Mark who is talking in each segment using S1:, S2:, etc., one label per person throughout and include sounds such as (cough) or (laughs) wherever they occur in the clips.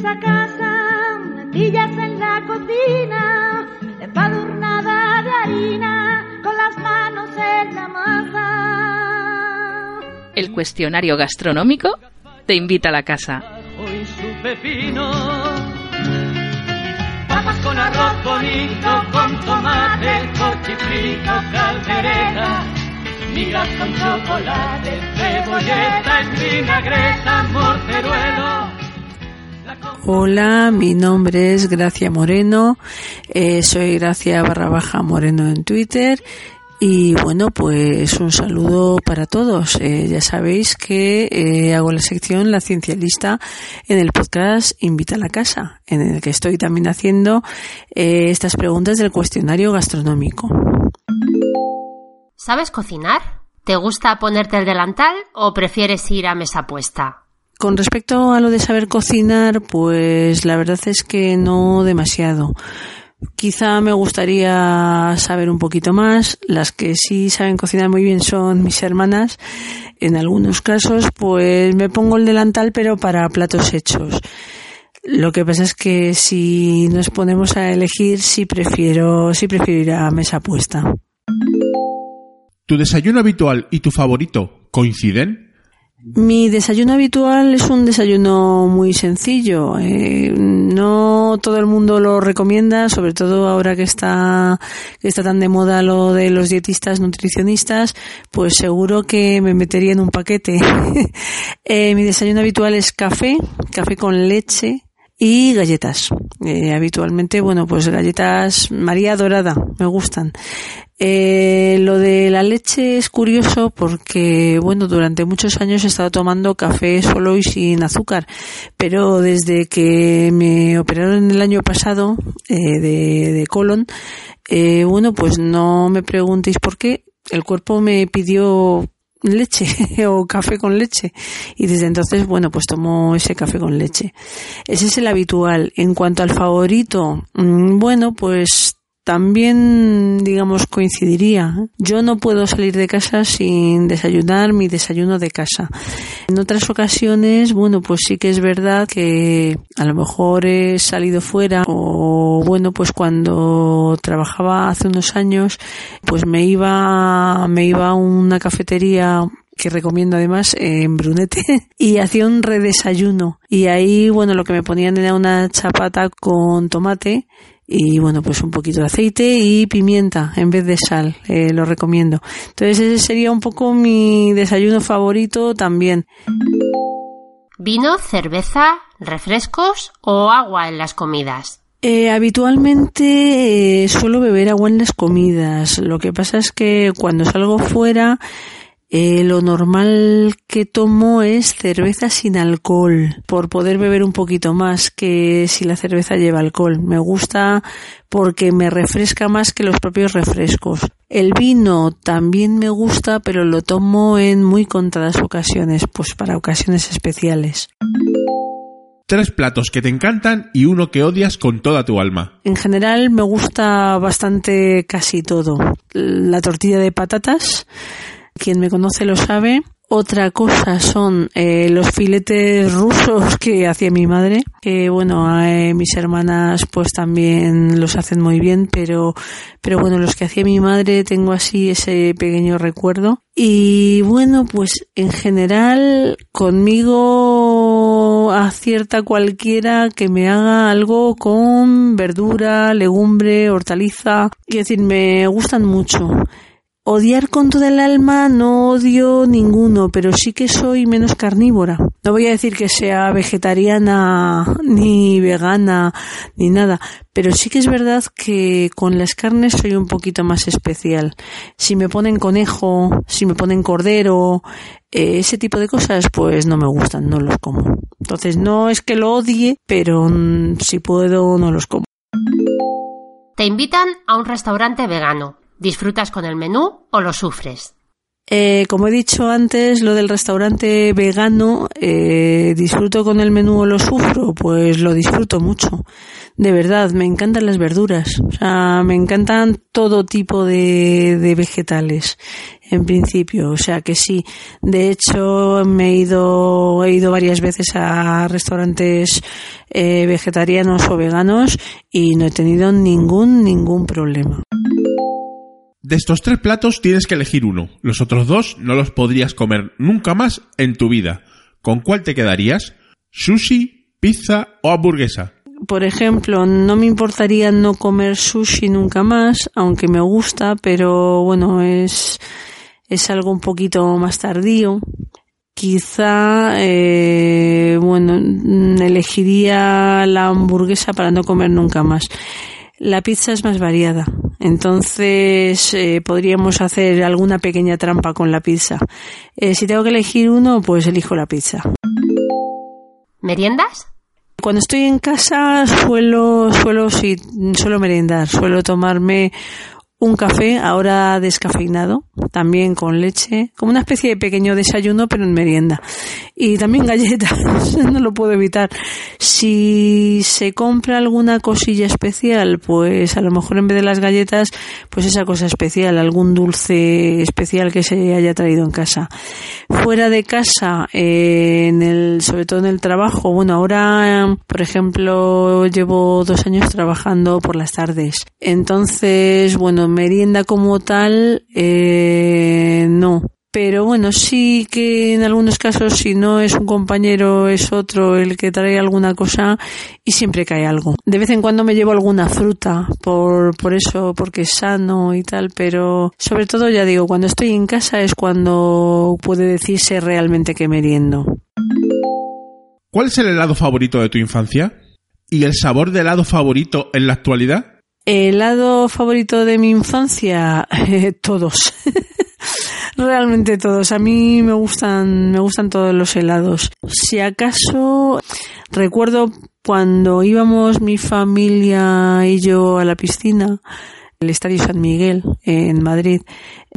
S1: esa casa, lentillas en la cocina, empadurnada de harina, con las manos en la masa.
S2: El cuestionario gastronómico te invita a la casa.
S3: Hoy su pepino. Papas con arroz bonito, con tomate, cochifrito, caldereta. Migas con chocolate, cebolleta, en vinagreta, morteruelo.
S4: Hola, mi nombre es Gracia Moreno, eh, soy Gracia barra baja Moreno en Twitter y bueno, pues un saludo para todos. Eh, ya sabéis que eh, hago la sección La Ciencia Lista en el podcast Invita a la Casa, en el que estoy también haciendo estas preguntas del cuestionario gastronómico.
S5: ¿Sabes cocinar? ¿Te gusta ponerte el delantal o prefieres ir a mesa puesta?
S4: Con respecto a lo de saber cocinar, pues la verdad es que no demasiado. Quizá me gustaría saber un poquito más. Las que sí saben cocinar muy bien son mis hermanas. En algunos casos, pues me pongo el delantal, pero para platos hechos. Lo que pasa es que si nos ponemos a elegir, sí prefiero, sí prefiero ir a mesa puesta.
S6: ¿Tu desayuno habitual y tu favorito coinciden?
S4: Mi desayuno habitual es un desayuno muy sencillo. eh, no todo el mundo lo recomienda, sobre todo ahora que está, que está tan de moda lo de los dietistas nutricionistas, pues seguro que me metería en un paquete. (laughs) Eh, mi desayuno habitual es café, café con leche y galletas. Eh, habitualmente, bueno, pues galletas María Dorada, me gustan. Eh, lo de la leche es curioso porque, bueno, durante muchos años he estado tomando café solo y sin azúcar, pero desde que me operaron el año pasado eh, de, de colon, eh, bueno, pues no me preguntéis por qué, el cuerpo me pidió leche (laughs) o café con leche. Y desde entonces bueno pues tomo ese café con leche. Ese es el habitual. En cuanto al favorito mm, bueno pues también digamos coincidiría. Yo no puedo salir de casa sin desayunar mi desayuno de casa. En otras ocasiones bueno pues sí que es verdad que a lo mejor he salido fuera o bueno pues cuando trabajaba hace unos años pues me iba me iba a una cafetería que recomiendo además en Brunete (laughs) y hacía un redesayuno. Y ahí bueno lo que me ponían era una chapata con tomate y bueno pues un poquito de aceite y pimienta en vez de sal eh, lo recomiendo entonces ese sería un poco mi desayuno favorito también
S5: ¿Vino, cerveza, refrescos o agua en las comidas?
S4: Eh, habitualmente eh, suelo beber agua en las comidas. Lo que pasa es que cuando salgo fuera, eh, lo normal que tomo es cerveza sin alcohol, por poder beber un poquito más que si la cerveza lleva alcohol. Me gusta porque me refresca más que los propios refrescos. El vino también me gusta, pero lo tomo en muy contadas ocasiones, pues para ocasiones especiales.
S6: Tres platos que te encantan y uno que odias con toda tu alma.
S4: En general me gusta bastante casi todo. La tortilla de patatas, quien me conoce lo sabe. Otra cosa son eh, los filetes rusos (laughs) que hacía mi madre, que bueno, eh, mis hermanas pues también los hacen muy bien, pero, pero bueno, los que hacía mi madre tengo así ese pequeño recuerdo. Y bueno, pues en general conmigo acierta cualquiera que me haga algo con verdura, legumbre, hortaliza. Es decir, me gustan mucho. Odiar con todo el alma no odio ninguno, pero sí que soy menos carnívora. No voy a decir que sea vegetariana ni vegana ni nada, pero sí que es verdad que con las carnes soy un poquito más especial. Si me ponen conejo, si me ponen cordero, eh, ese tipo de cosas, pues no me gustan, no los como. Entonces no es que lo odie, pero mm, si puedo no los como.
S5: Te invitan a un restaurante vegano. ¿Disfrutas con el menú o lo sufres?
S4: Eh, como he dicho antes, lo del restaurante vegano, eh, ¿disfruto con el menú o lo sufro? Pues lo disfruto mucho. De verdad, me encantan las verduras. O sea, me encantan todo tipo de, vegetales, en principio. O sea que sí. De hecho, me he ido, he ido varias veces a restaurantes eh, vegetarianos o veganos y no he tenido ningún, ningún problema.
S6: De estos tres platos tienes que elegir uno. Los otros dos no los podrías comer nunca más en tu vida. ¿Con cuál te quedarías? ¿Sushi, pizza o hamburguesa?
S4: Por ejemplo, no me importaría no comer sushi nunca más, aunque me gusta, pero bueno, es, es algo un poquito más tardío. Quizá, eh, bueno, elegiría la hamburguesa para no comer nunca más. La pizza es más variada, entonces eh, podríamos hacer alguna pequeña trampa con la pizza. Eh, si tengo que elegir uno, pues elijo la pizza.
S5: ¿Meriendas?
S4: Cuando estoy en casa suelo, suelo, sí, suelo merendar, suelo tomarme un café, ahora descafeinado, también con leche, como una especie de pequeño desayuno, pero en merienda. Y también galletas, (laughs) no lo puedo evitar. Si se compra alguna cosilla especial, pues a lo mejor en vez de las galletas, pues esa cosa especial, algún dulce especial que se haya traído en casa. Fuera de casa, sobre todo en el trabajo, bueno, ahora, por ejemplo, llevo dos años trabajando por las tardes. Entonces, bueno, merienda como tal, eh, no. Pero bueno, sí que en algunos casos, si no es un compañero, es otro el que trae alguna cosa y siempre cae algo. De vez en cuando me llevo alguna fruta por, por eso, porque es sano y tal, pero sobre todo ya digo, cuando estoy en casa es cuando puede decirse realmente que meriendo.
S6: ¿Cuál es el helado favorito de tu infancia? ¿Y el sabor de helado favorito en la actualidad?
S4: Helado favorito de mi infancia, (laughs) todos. (laughs) Realmente todos. A mí me gustan, me gustan todos los helados. Si acaso recuerdo cuando íbamos mi familia y yo a la piscina, el Estadio San Miguel en Madrid,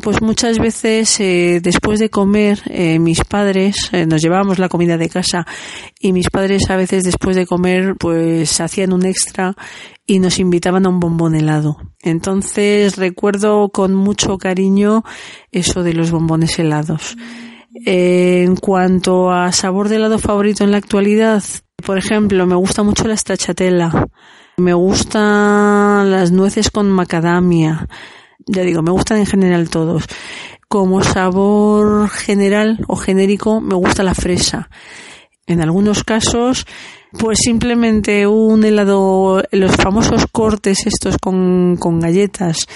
S4: pues muchas veces eh, después de comer eh, mis padres eh, nos llevábamos la comida de casa y mis padres a veces después de comer pues hacían un extra y nos invitaban a un bombón helado. Entonces recuerdo con mucho cariño eso de los bombones helados. en cuanto a sabor de helado favorito en la actualidad, por ejemplo, me gusta mucho la stracciatella me gustan las nueces con macadamia. Ya digo, me gustan en general todos. Como sabor general o genérico, me gusta la fresa. En algunos casos, pues simplemente un helado, los famosos cortes estos con, con galletas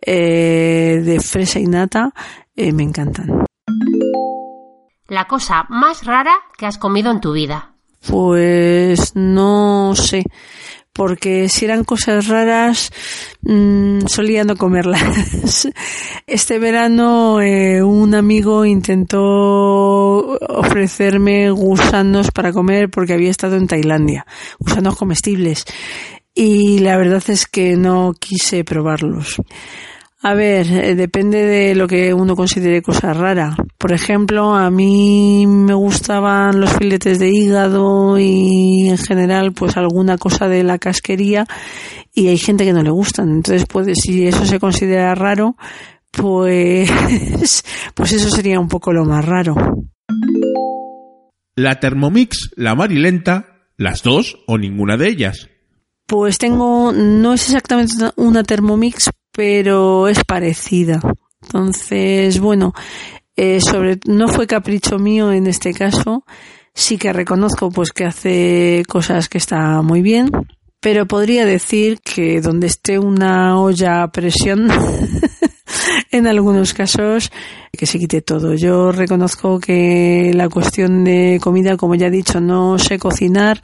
S4: eh, de fresa y nata, eh, me encantan.
S5: La cosa más rara que has comido en tu vida.
S4: Pues no sé porque si eran cosas raras mmm, solía no comerlas. (laughs) Este verano eh, un amigo intentó ofrecerme gusanos para comer porque había estado en Tailandia, gusanos comestibles, y la verdad es que no quise probarlos. A ver, eh, depende de lo que uno considere cosa rara. Por ejemplo, a mí me gustaban los filetes de hígado y en general pues alguna cosa de la casquería y hay gente que no le gustan. Entonces, pues si eso se considera raro, pues (laughs) pues eso sería un poco lo más raro.
S6: La Thermomix, la Marilenta, las dos o ninguna de ellas.
S4: Pues tengo, no es exactamente una Thermomix, pero es parecida. Entonces, bueno, eh, sobre, no fue capricho mío en este caso. Sí que reconozco pues que hace cosas que está muy bien, pero podría decir que donde esté una olla a presión (laughs) en algunos casos que se quite todo. Yo reconozco que la cuestión de comida, como ya he dicho, no sé cocinar,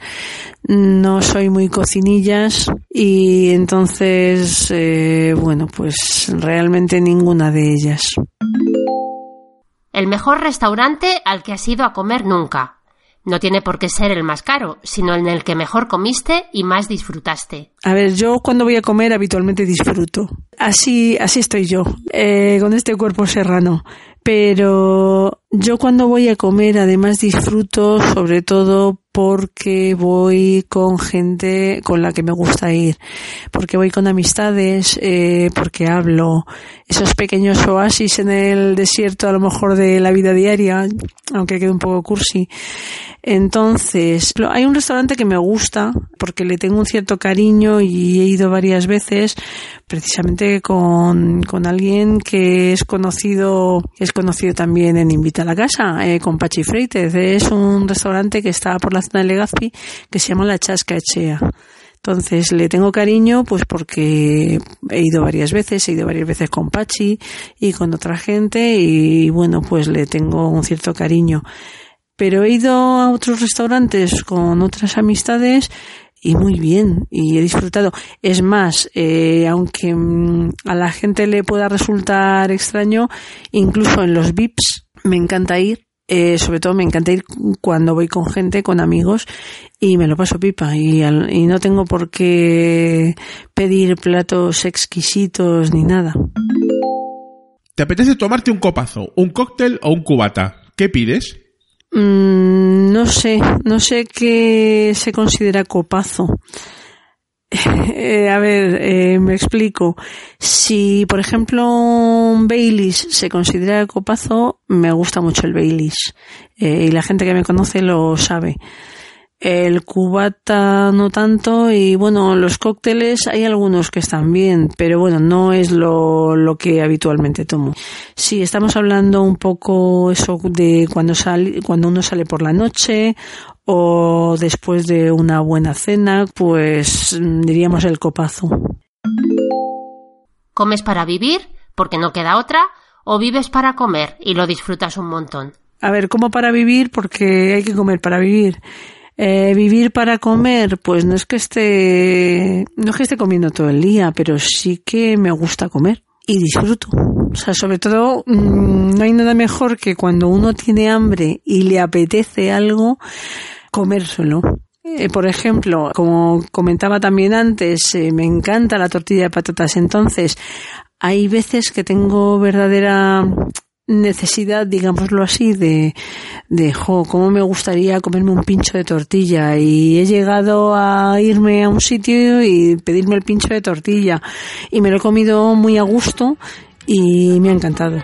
S4: no soy muy cocinillas y entonces, eh, bueno, pues realmente ninguna de ellas.
S5: El mejor restaurante al que has ido a comer nunca. No tiene por qué ser el más caro, sino en el que mejor comiste y más disfrutaste.
S4: A ver, yo cuando voy a comer habitualmente disfruto. Así, así estoy yo, eh, con este cuerpo serrano. Pero Yo cuando voy a comer además disfruto sobre todo porque voy con gente con la que me gusta ir, porque voy con amistades, eh, porque hablo, esos pequeños oasis en el desierto a lo mejor de la vida diaria, aunque quede un poco cursi. Entonces, hay un restaurante que me gusta porque le tengo un cierto cariño y he ido varias veces precisamente con, con alguien que es conocido, es conocido también en Invita a la Casa, eh, con Pachi Freites. Es un restaurante que está por la zona de Legazpi que se llama La Chasca Echea. Entonces le tengo cariño pues porque he ido varias veces, he ido varias veces con Pachi y con otra gente y bueno pues le tengo un cierto cariño pero he ido a otros restaurantes con otras amistades y muy bien y he disfrutado. Es más, eh, aunque mm, a la gente le pueda resultar extraño, incluso en los VIPs me encanta ir. Eh, sobre todo me encanta ir cuando voy con gente, con amigos y me lo paso pipa y, y no tengo por qué pedir platos exquisitos ni nada.
S6: ¿Te apetece tomarte un copazo, un cóctel o un cubata? ¿Qué pides?
S4: Mm, no sé, no sé qué se considera copazo. Eh, a ver, eh, me explico. Si, por ejemplo, un Baileys se considera copazo, me gusta mucho el Baileys. Eh, y la gente que me conoce lo sabe. El cubata no tanto y bueno, los cócteles hay algunos que están bien, pero bueno, no es lo, lo que habitualmente tomo. Si estamos hablando un poco eso de cuando sale, cuando uno sale por la noche o después de una buena cena, pues diríamos el copazo.
S5: ¿Comes para vivir? Porque no queda otra, o vives para comer y lo disfrutas un montón.
S4: A ver, como para vivir porque hay que comer para vivir. Eh, vivir para comer, pues no es que esté, no es que esté comiendo todo el día, pero sí que me gusta comer y disfruto. O sea, sobre todo, mm, no hay nada mejor que cuando uno tiene hambre y le apetece algo, comérselo. Eh, por ejemplo, como comentaba también antes, eh, me encanta la tortilla de patatas. Entonces, hay veces que tengo verdadera necesidad, digámoslo así, de, de, jo, cómo me gustaría comerme un pincho de tortilla. Y he llegado a irme a un sitio y pedirme el pincho de tortilla. Y me lo he comido muy a gusto y me ha encantado.